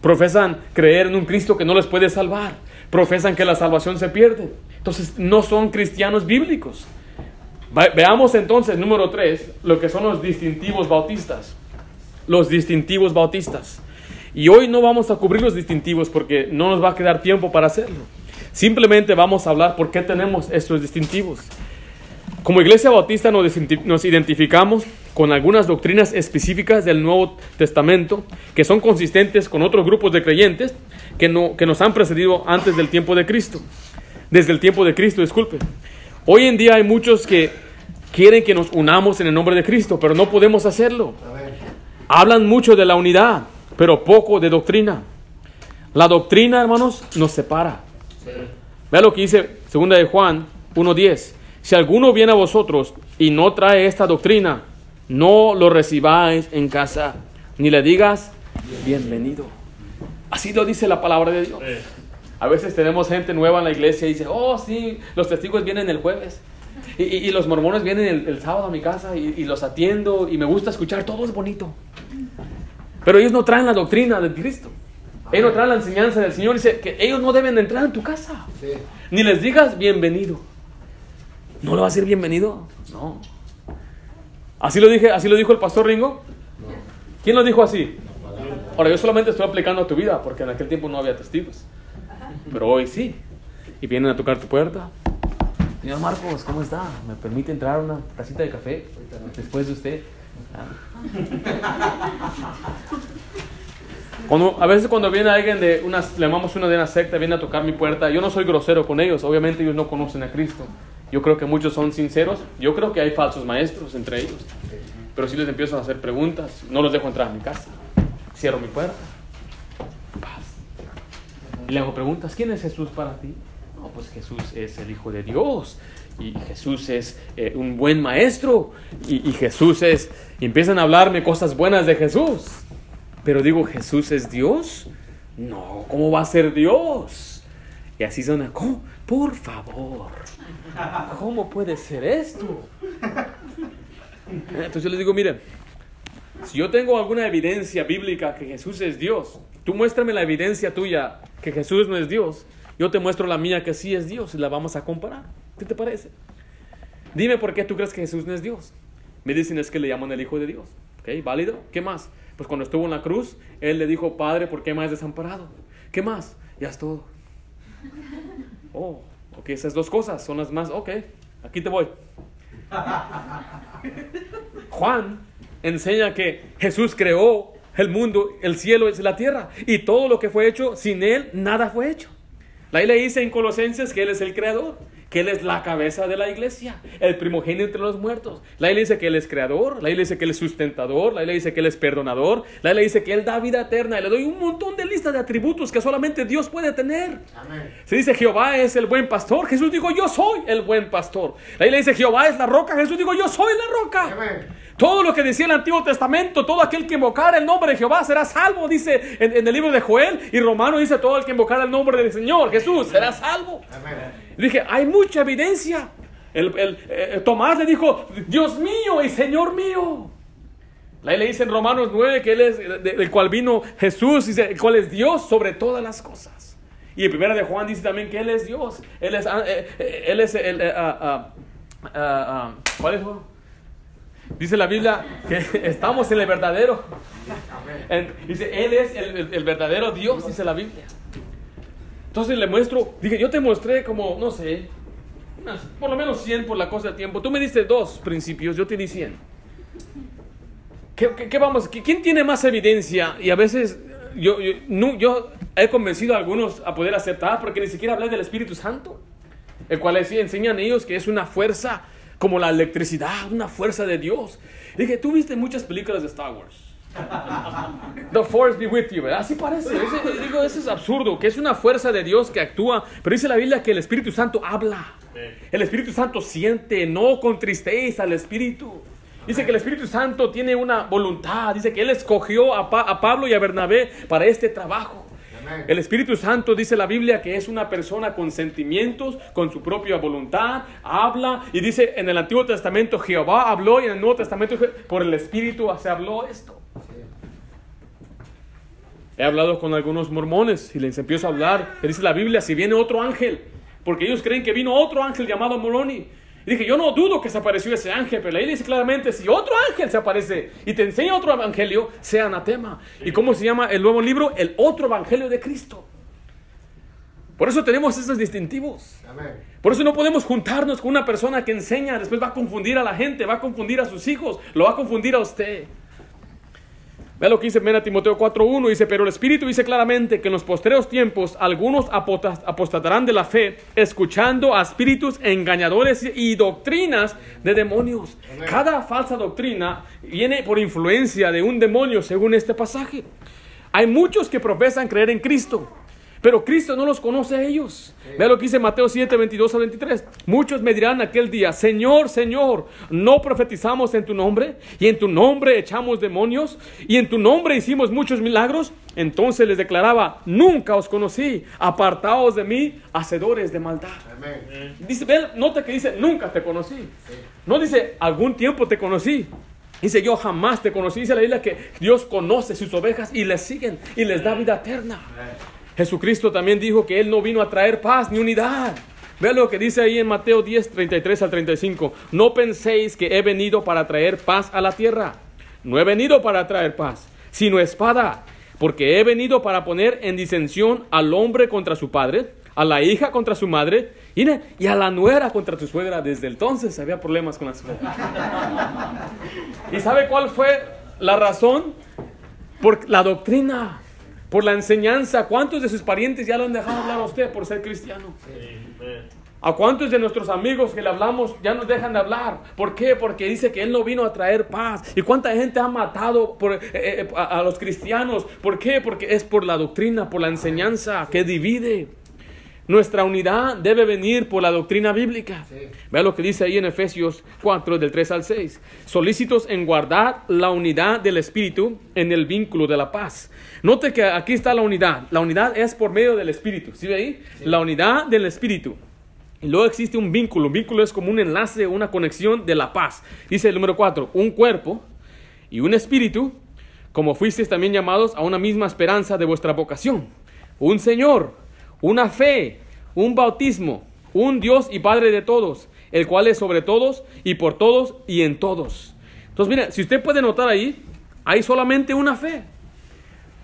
profesan creer en un Cristo que no les puede salvar, profesan que la salvación se pierde. Entonces no son cristianos bíblicos. Veamos entonces, número tres, lo que son los distintivos bautistas. Los distintivos bautistas. Y hoy no vamos a cubrir los distintivos porque no nos va a quedar tiempo para hacerlo. Simplemente vamos a hablar por qué tenemos estos distintivos. Como iglesia bautista nos identificamos con algunas doctrinas específicas del Nuevo Testamento que son consistentes con otros grupos de creyentes que, no, que nos han precedido antes del tiempo de Cristo. Desde el tiempo de Cristo, disculpe. Hoy en día hay muchos que quieren que nos unamos en el nombre de Cristo, pero no podemos hacerlo. Hablan mucho de la unidad, pero poco de doctrina. La doctrina, hermanos, nos separa. Vea lo que dice 2 de Juan 1.10. Si alguno viene a vosotros y no trae esta doctrina, no lo recibáis en casa, ni le digas bienvenido. Así lo dice la palabra de Dios. A veces tenemos gente nueva en la iglesia y dice, oh sí, los testigos vienen el jueves. Y, y- y los mormones vienen el, el sábado a mi casa y, y los atiendo y me gusta escuchar, todo es bonito. Pero ellos no traen la doctrina de Cristo. Ellos no traen la enseñanza del Señor. Dice que ellos no deben de entrar en tu casa. Ni les digas bienvenido. ¿No le va a decir bienvenido? No. ¿Así lo, dije, ¿Así lo dijo el pastor Ringo? ¿Quién lo dijo así? Ahora, yo solamente estoy aplicando a tu vida porque en aquel tiempo no había testigos. Pero hoy sí. Y vienen a tocar tu puerta. Señor Marcos, ¿cómo está? ¿Me permite entrar a una tacita de café después de usted? Ah. Cuando, a veces cuando viene alguien de una, le llamamos una de una secta, viene a tocar mi puerta, yo no soy grosero con ellos, obviamente ellos no conocen a Cristo. Yo creo que muchos son sinceros, yo creo que hay falsos maestros entre ellos. Pero si les empiezo a hacer preguntas, no los dejo entrar a mi casa. Cierro mi puerta. Paz. Y le hago preguntas, ¿quién es Jesús para ti? No, pues Jesús es el Hijo de Dios. Y Jesús es eh, un buen maestro. Y, y Jesús es... Y empiezan a hablarme cosas buenas de Jesús. Pero digo, ¿Jesús es Dios? No, ¿cómo va a ser Dios? Y así son, ¿cómo? Por favor, ¿cómo puede ser esto? Entonces yo les digo, miren, si yo tengo alguna evidencia bíblica que Jesús es Dios, tú muéstrame la evidencia tuya que Jesús no es Dios, yo te muestro la mía que sí es Dios y la vamos a comparar. ¿Qué te parece? Dime por qué tú crees que Jesús no es Dios. Me dicen es que le llaman el Hijo de Dios. ¿Ok? ¿Válido? ¿Qué más? Pues cuando estuvo en la cruz, Él le dijo, Padre, ¿por qué me has desamparado? ¿Qué más? Ya es todo. Oh, ok, esas dos cosas son las más... Ok, aquí te voy. Juan enseña que Jesús creó el mundo, el cielo y la tierra. Y todo lo que fue hecho, sin Él, nada fue hecho. La Biblia dice en Colosenses que Él es el creador, que Él es la cabeza de la iglesia, el primogénito entre los muertos. La Biblia dice que Él es creador, la Biblia dice que Él es sustentador, la Biblia dice que Él es perdonador, la Biblia dice que Él da vida eterna. Y le doy un montón de listas de atributos que solamente Dios puede tener. Se dice Jehová es el buen pastor, Jesús dijo yo soy el buen pastor. La Biblia dice Jehová es la roca, Jesús dijo yo soy la roca. Todo lo que decía el Antiguo Testamento, todo aquel que invocara el nombre de Jehová será salvo, dice en, en el libro de Joel. Y Romano dice, todo el que invocara el nombre del Señor, Jesús, será salvo. Y dije, hay mucha evidencia. El, el, eh, Tomás le dijo, Dios mío y Señor mío. La le dice en Romanos 9 que Él es, de- del cual vino Jesús, dice, el cual es Dios sobre todas las cosas. Y en primera de Juan dice también que Él es Dios. Él es, ah, eh, eh, él es el... ah, ah, ¿Cuál es? Dice la Biblia que estamos en el verdadero. En- dice, Él es el, el- el verdadero Dios, dice la Biblia. Entonces le muestro, dije, yo te mostré como, no sé, unas- por lo menos 100 por la cosa del tiempo. Tú me diste dos principios, yo te di 100. ¿Qué, qué- qué vamos? ¿Qui- ¿Quién tiene más evidencia? Y a veces yo, yo, no- yo he convencido a algunos a poder aceptar porque ni siquiera hablé del Espíritu Santo, el cual es- enseñan ellos que es una fuerza como la electricidad, una fuerza de Dios. Dije, tú viste muchas películas de Star Wars. The force be with you, ¿verdad? Así parece. Ese- digo, eso es absurdo, que es una fuerza de Dios que actúa. Pero dice la Biblia que el Espíritu Santo habla. El Espíritu Santo siente, no contristéis al Espíritu. Dice que el Espíritu Santo tiene una voluntad. Dice que Él escogió a, Pa- a Pablo y a Bernabé para este trabajo. El Espíritu Santo dice la Biblia que es una persona con sentimientos, con su propia voluntad, habla y dice en el Antiguo Testamento Jehová habló y en el Nuevo Testamento por el Espíritu se habló esto. He hablado con algunos mormones y les empiezo a hablar. Que dice la Biblia, si viene otro ángel, porque ellos creen que vino otro ángel llamado Moroni. Y dije, yo no dudo que se apareció ese ángel, pero ahí dice claramente, si otro ángel se aparece y te enseña otro evangelio, sea anatema. ¿Y cómo se llama el nuevo libro? El otro evangelio de Cristo. Por eso tenemos estos distintivos. Por eso no podemos juntarnos con una persona que enseña, después va a confundir a la gente, va a confundir a sus hijos, lo va a confundir a usted. Vea lo que dice 1 Timoteo 4.1, dice, pero el Espíritu dice claramente que en los postreros tiempos algunos apostatarán de la fe, escuchando a espíritus engañadores y doctrinas de demonios. Cada falsa doctrina viene por influencia de un demonio, según este pasaje. Hay muchos que profesan creer en Cristo, Pero Cristo no los conoce a ellos. Vea lo que dice Mateo 7, 22 a 23. Muchos me dirán aquel día, Señor, Señor, ¿no profetizamos en tu nombre? Y en tu nombre echamos demonios. Y en tu nombre hicimos muchos milagros. Entonces les declaraba, nunca os conocí, apartaos de mí, hacedores de maldad. Dice, nota que dice, nunca te conocí. No dice, algún tiempo te conocí. Dice, yo jamás te conocí. Dice la Biblia que Dios conoce sus ovejas y les siguen y les da vida eterna. Jesucristo también dijo que Él no vino a traer paz ni unidad. Vea lo que dice ahí en Mateo 10, 33 al 35. No penséis que he venido para traer paz a la tierra. No he venido para traer paz, sino espada. Porque he venido para poner en disensión al hombre contra su padre, a la hija contra su madre y a la nuera contra tu suegra. Desde entonces había problemas con la suegra. ¿Y sabe cuál fue la razón? Por la doctrina, por la enseñanza. ¿Cuántos de sus parientes ya lo han dejado hablar a usted por ser cristiano? ¿A cuántos de nuestros amigos que le hablamos ya nos dejan de hablar? ¿Por qué? Porque dice que Él no vino a traer paz. ¿Y cuánta gente ha matado por, eh, eh, a los cristianos? ¿Por qué? Porque es por la doctrina, por la enseñanza que divide. Nuestra unidad debe venir por la doctrina bíblica. Vea lo que dice ahí en Efesios 4, del 3 al 6. Solícitos en guardar la unidad del Espíritu en el vínculo de la paz. Note que aquí está la unidad. La unidad es por medio del Espíritu. ¿Sí ve ahí? La unidad del Espíritu. Y luego existe un vínculo. Un vínculo es como un enlace, una conexión de la paz. Dice el número 4, un cuerpo y un espíritu, como fuisteis también llamados a una misma esperanza de vuestra vocación. Un Señor una fe, un bautismo, un Dios y Padre de todos, el cual es sobre todos y por todos y en todos. Entonces, mira, si usted puede notar ahí, hay solamente una fe.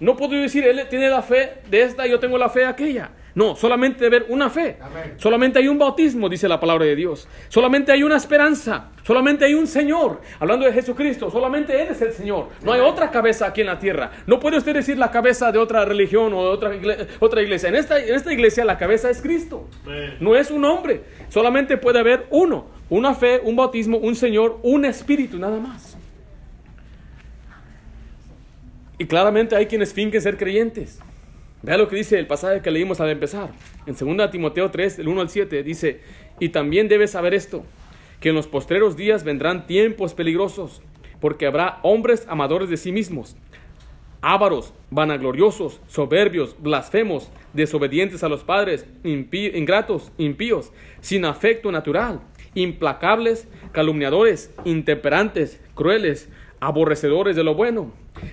No puedo decir, él tiene la fe de esta yo tengo la fe de aquella. No, solamente debe haber una fe. Solamente hay un bautismo, dice la palabra de Dios. Solamente hay una esperanza. Solamente hay un Señor. Hablando de Jesucristo, solamente Él es el Señor. No hay otra cabeza aquí en la tierra. No puede usted decir la cabeza de otra religión o de otra, iglesia. Otra iglesia. En, esta, en esta iglesia la cabeza es Cristo. No es un hombre. Solamente puede haber uno. Una fe, un bautismo, un Señor, un Espíritu, nada más. Y claramente hay quienes fingen ser creyentes. Vea lo que dice el pasaje que leímos al empezar. En 2 Timoteo 3, del 1 al 7, dice, y también debes saber esto, que en los postreros días vendrán tiempos peligrosos, porque habrá hombres amadores de sí mismos, ávaros, vanagloriosos, soberbios, blasfemos, desobedientes a los padres, ingratos, impíos, sin afecto natural, implacables, calumniadores, intemperantes, crueles, aborrecedores de lo bueno,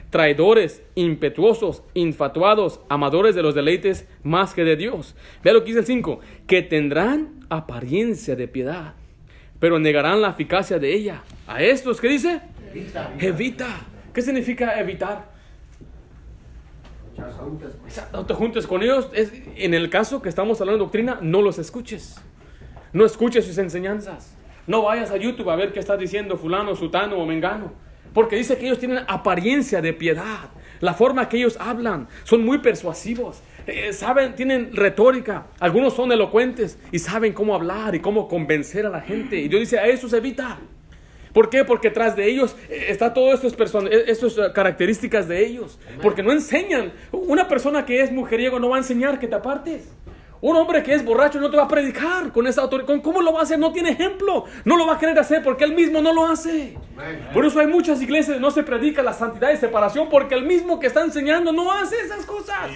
traidores, impetuosos, infatuados, amadores de los deleites más que de Dios. Vea lo que dice el 5, que tendrán apariencia de piedad, pero negarán la eficacia de ella. A estos, ¿qué dice? Evita. ¿Qué significa evitar? No te juntes con ellos. en el caso que estamos hablando de doctrina, no los escuches. No escuches sus enseñanzas. No vayas a YouTube a ver qué está diciendo fulano, sutano o mengano. Porque dice que ellos tienen apariencia de piedad. La forma que ellos hablan son muy persuasivos. Eh, saben, tienen retórica. Algunos son elocuentes y saben cómo hablar y cómo convencer a la gente. Y Dios dice, a eso se evita. ¿Por qué? Porque tras de ellos eh, está todas estas eh, características de ellos. Porque no enseñan. Una persona que es mujeriego no va a enseñar que te apartes. Un hombre que es borracho no te va a predicar con esa autoridad. ¿Cómo lo va a hacer? No tiene ejemplo. No lo va a querer hacer porque él mismo no lo hace. Por eso hay muchas iglesias no se predica la santidad y separación porque el mismo que está enseñando no hace esas cosas.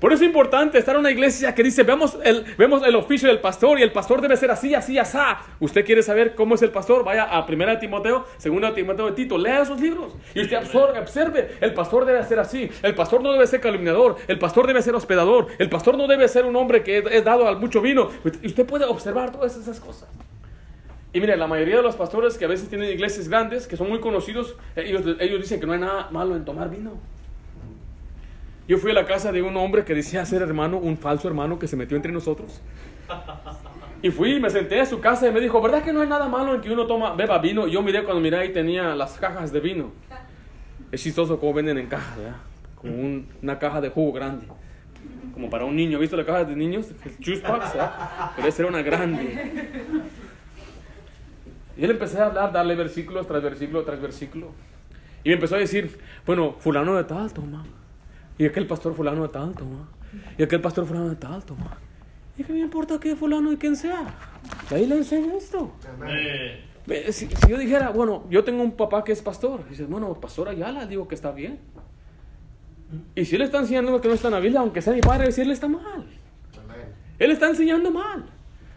Por eso es importante estar en una iglesia que dice, vemos el, vemos el oficio del pastor y el pastor debe ser así, así, así. Usted quiere saber cómo es el pastor, vaya a 1 Timoteo, 2 Timoteo de Tito, lea esos libros y usted observe, el pastor debe ser así, el pastor no debe ser calumniador, el pastor debe ser hospedador, el pastor no debe ser un hombre hombre que es dado al mucho vino. Y usted puede observar todas esas cosas. Y mire, la mayoría de los pastores que a veces tienen iglesias grandes, que son muy conocidos, ellos, ellos dicen que no hay nada malo en tomar vino. Yo fui a la casa de un hombre que decía ser hermano, un falso hermano que se metió entre nosotros. Y fui me senté a su casa y me dijo, ¿verdad que no hay nada malo en que uno toma, beba vino? Yo miré cuando miré ahí tenía las cajas de vino. Es chistoso cómo venden en cajas, ¿verdad? Como una caja de jugo grande como para un niño. ¿Visto la caja de niños? Juice ¿eh? Pero esa era una grande. Y él empecé a hablar, darle versículos tras versículo tras versículo. Y me empezó a decir, bueno, fulano de tal, toma. Y aquel pastor fulano de tanto, ma. Y aquel pastor fulano de tanto, ma. ¿Y qué me importa qué fulano y quién sea? Y ahí le enseño esto. Si, si yo dijera, bueno, yo tengo un papá que es pastor. Dice, bueno, pastor Ayala, digo que está bien. Y si él está enseñando lo que no está en la Biblia, aunque sea mi padre, decirle está mal. Él está enseñando mal.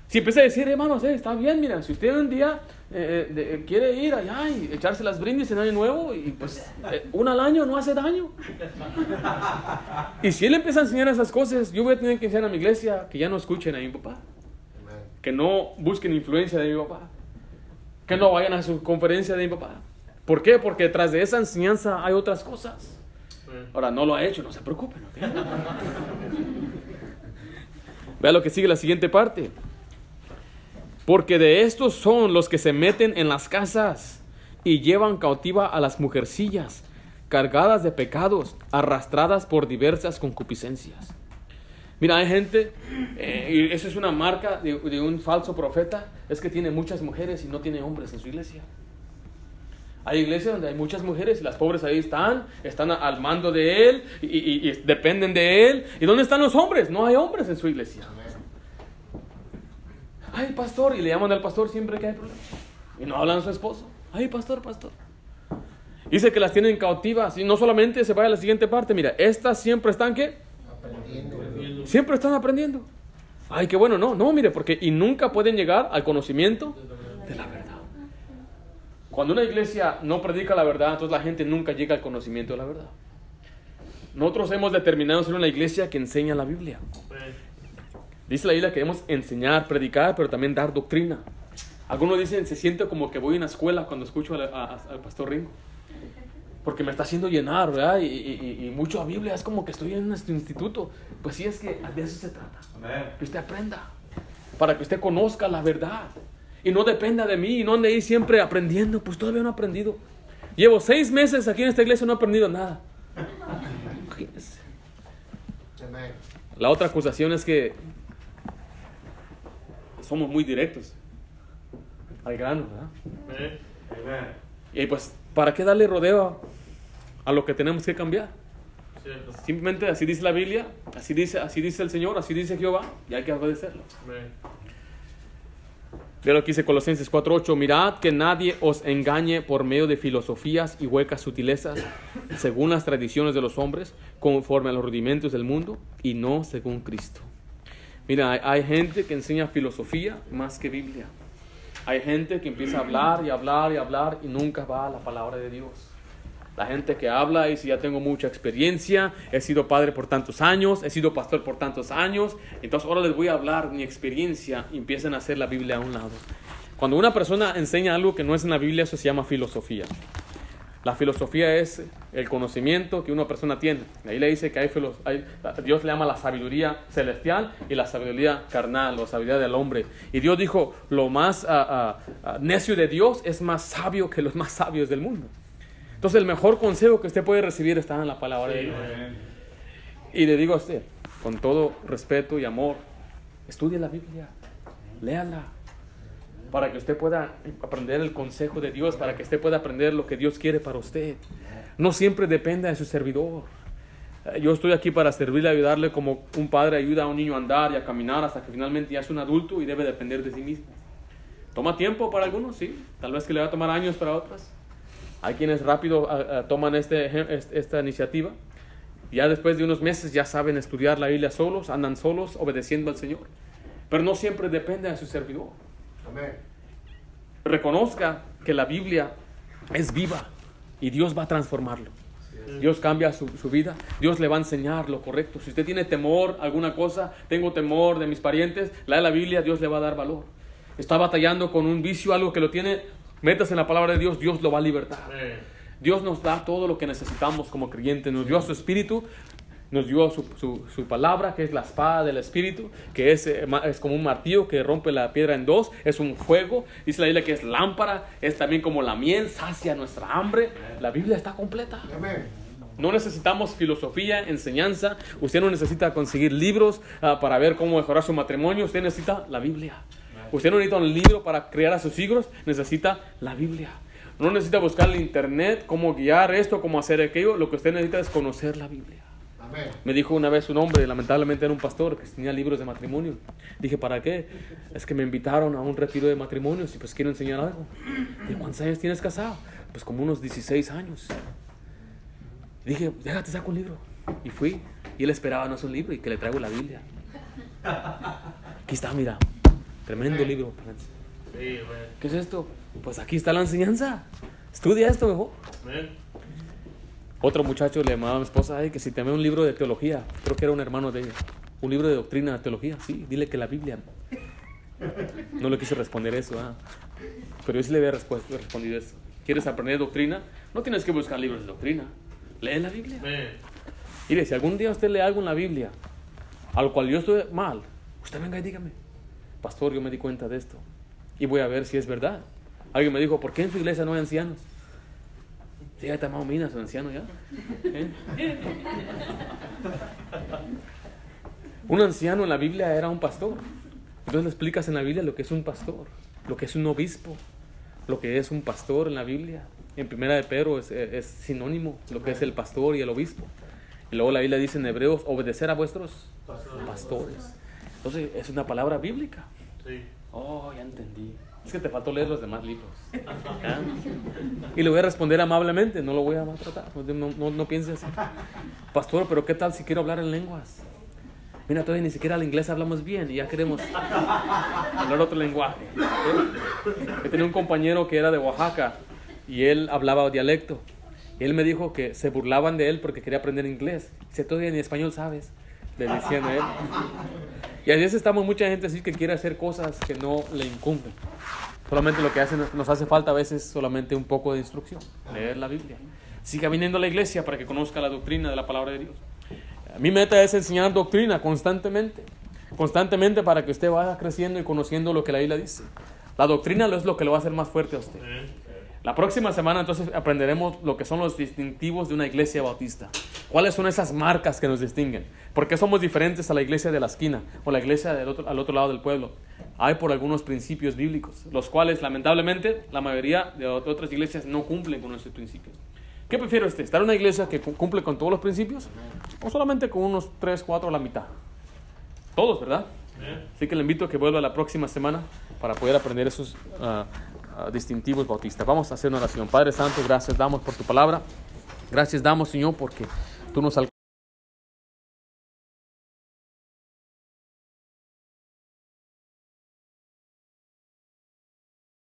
Si empieza a decir, hermanos, eh, está bien, mira, si usted un día eh, de- eh, quiere ir allá y echarse las brindis en año nuevo, y pues eh, una al año no hace daño. y si él empieza a enseñar esas cosas, yo voy a tener que enseñar a mi iglesia que ya no escuchen a mi papá, que no busquen influencia de mi papá, que no vayan a su conferencia de mi papá. ¿Por qué? Porque detrás de esa enseñanza hay otras cosas. Ahora, no lo ha hecho, no se preocupen. Vea lo que sigue la siguiente parte. Porque de estos son los que se meten en las casas y llevan cautiva a las mujercillas, cargadas de pecados, arrastradas por diversas concupiscencias. Mira, hay gente, eh, y eso es una marca de un falso profeta, es que tiene muchas mujeres y no tiene hombres en su iglesia. Hay iglesias donde hay muchas mujeres y las pobres ahí están, están al mando de él y, y- y dependen de él. ¿Y dónde están los hombres? No hay hombres en su iglesia. Ay, pastor, y le llaman al pastor siempre que hay problemas. Y no hablan a su esposo. Ay, pastor, pastor. Dice que las tienen cautivas y no solamente se vaya a la siguiente parte, mira, estas siempre están qué? Siempre están aprendiendo. Ay, qué bueno, no, no, mire, porque y nunca pueden llegar al conocimiento de la verdad. Cuando una iglesia no predica la verdad, entonces la gente nunca llega al conocimiento de la verdad. Nosotros hemos determinado ser una iglesia que enseña la Biblia. Dice la Biblia que debemos enseñar, predicar, pero también dar doctrina. Algunos dicen, se siente como que voy a una escuela cuando escucho al, pastor Ringo. Porque me está haciendo llenar, ¿verdad? Y, y- y- mucho a Biblia, es como que estoy en nuestro instituto. Pues sí, es que de eso se trata. Que usted aprenda. Para que usted conozca la verdad. Y no dependa de mí y no ande ahí siempre aprendiendo. Pues todavía no he aprendido. Llevo seis meses aquí en esta iglesia y no he aprendido nada. Imagínese. La otra acusación es que somos muy directos. Al grano, ¿verdad? Y pues, ¿para qué darle rodeo a lo que tenemos que cambiar? Simplemente así dice la Biblia, así dice, así dice el Señor, así dice Jehová, y hay que obedecerlo. Lo que dice Colosenses 4:8, mirad que nadie os engañe por medio de filosofías y huecas sutilezas, según las tradiciones de los hombres, conforme a los rudimentos del mundo, y no según Cristo. Mira, hay gente que enseña filosofía más que Biblia. Hay gente que empieza a hablar y hablar y hablar y nunca va a la palabra de Dios. La gente que habla y dice, ya tengo mucha experiencia, he sido padre por tantos años, he sido pastor por tantos años, entonces ahora les voy a hablar mi experiencia y empiezan a hacer la Biblia a un lado. Cuando una persona enseña algo que no es en la Biblia, eso se llama filosofía. La filosofía es el conocimiento que una persona tiene. Ahí le dice que hay, hay- Dios le llama la sabiduría celestial y la sabiduría carnal o sabiduría del hombre. Y Dios dijo, lo más ah, ah, ah, necio de Dios es más sabio que los más sabios del mundo. Entonces el mejor consejo que usted puede recibir está en la palabra de Dios. Y le digo a usted, con todo respeto y amor, estudie la Biblia, léala, para que usted pueda aprender el consejo de Dios, para que usted pueda aprender lo que Dios quiere para usted. No siempre dependa de su servidor. Eh, Yo estoy aquí para servirle, ayudarle como un padre ayuda a un niño a andar y a caminar hasta que finalmente ya es un adulto y debe depender de sí mismo. ¿Toma tiempo para algunos? Sí. Tal vez que le va a tomar años para otros. Hay quienes rápido ah, ah, toman este, esta iniciativa. Ya después de unos meses ya saben estudiar la Biblia solos, andan solos, obedeciendo al Señor. Pero no siempre depende de su servidor. Reconozca que la Biblia es viva y Dios va a transformarlo. Dios cambia su, su vida, Dios le va a enseñar lo correcto. Si usted tiene temor, alguna cosa, tengo temor de mis parientes, lea la Biblia, Dios le va a dar valor. Está batallando con un vicio, algo que lo tiene, metas en la palabra de Dios, Dios lo va a libertar. Dios nos da todo lo que necesitamos como creyentes. Nos dio su espíritu, nos dio su, su- su palabra, que es la espada del espíritu, que es, eh, es como un martillo que rompe la piedra en dos, es un fuego. Dice la Biblia que es lámpara, es también como la miel, sacia nuestra hambre. La Biblia está completa. No necesitamos filosofía, enseñanza. Usted no necesita conseguir libros ah, para ver cómo mejorar su matrimonio. Usted necesita la Biblia. Usted no necesita un libro para criar a sus hijos. Necesita la Biblia. No necesita buscar en internet cómo guiar esto, cómo hacer aquello. Lo que usted necesita es conocer la Biblia. Me dijo una vez un hombre, lamentablemente era un pastor, que tenía libros de matrimonio. Dije, ¿para qué? Es que me invitaron a un retiro de matrimonios y pues quiero enseñar algo. Dije, ¿cuántos años tienes casado? Pues como unos 16 años. Dije, déjate saco un libro. Y fui. Y él esperaba no es un libro y que le traigo la Biblia. Aquí está, mira. Tremendo libro. ¿Qué es esto? Pues aquí está la enseñanza. Estudia esto mejor. Otro muchacho le llamaba a mi esposa Ay, que si te un libro de teología, creo que era un hermano de ella, un libro de doctrina de teología, sí, dile que la Biblia. No le quise responder eso, ah. pero yo sí le había respondido eso. ¿Quieres aprender doctrina? No tienes que buscar libros de doctrina, lee la Biblia. Mire, si algún día usted lee algo en la Biblia, al cual yo estoy mal, usted venga y dígame, pastor, yo me di cuenta de esto y voy a ver si es verdad. Alguien me dijo, ¿por qué en su iglesia no hay ancianos? Sí, ya está más mina, su anciano ya. ¿Eh? Un anciano en la Biblia era un pastor. Entonces le explicas en la Biblia lo que es un pastor, lo que es un obispo, lo que es un pastor en la Biblia. En primera de Pedro es, es sinónimo lo que es el pastor y el obispo. Y luego la Biblia dice en Hebreos, obedecer a vuestros pastores. Entonces es una palabra bíblica. Sí. Oh, ya entendí. Es que te faltó leer los demás libros. Y le voy a responder amablemente, no lo voy a maltratar, no, no, no pienses así. Pastor, pero ¿qué tal si quiero hablar en lenguas? Mira, todavía ni siquiera el inglés hablamos bien y ya queremos hablar otro lenguaje. Yo tenía un compañero que era de Oaxaca y él hablaba dialecto. Y él me dijo que se burlaban de él porque quería aprender inglés. Dice, todavía ni español sabes, le decían a él. Y a veces estamos mucha gente así que quiere hacer cosas que no le incumben. Solamente lo que hace, nos hace falta a veces solamente un poco de instrucción, leer la Biblia. Siga viniendo a la iglesia para que conozca la doctrina de la palabra de Dios. Mi meta es enseñar doctrina constantemente, constantemente para que usted vaya creciendo y conociendo lo que la Biblia dice. La doctrina es lo que lo va a hacer más fuerte a usted. La próxima semana entonces aprenderemos lo que son los distintivos de una iglesia bautista. ¿Cuáles son esas marcas que nos distinguen? ¿Por qué somos diferentes a la iglesia de la esquina o la iglesia del otro, al otro lado del pueblo? Hay por algunos principios bíblicos, los cuales lamentablemente la mayoría de otras iglesias no cumplen con esos principios. ¿Qué prefiere usted? ¿Estar en una iglesia que cumple con todos los principios o solamente con unos 3, 4 a la mitad? Todos, ¿verdad? Así que le invito a que vuelva la próxima semana para poder aprender esos uh, distintivos bautistas. Vamos a hacer una oración. Padre Santo, gracias damos por tu palabra. Gracias damos, Señor, porque tú nos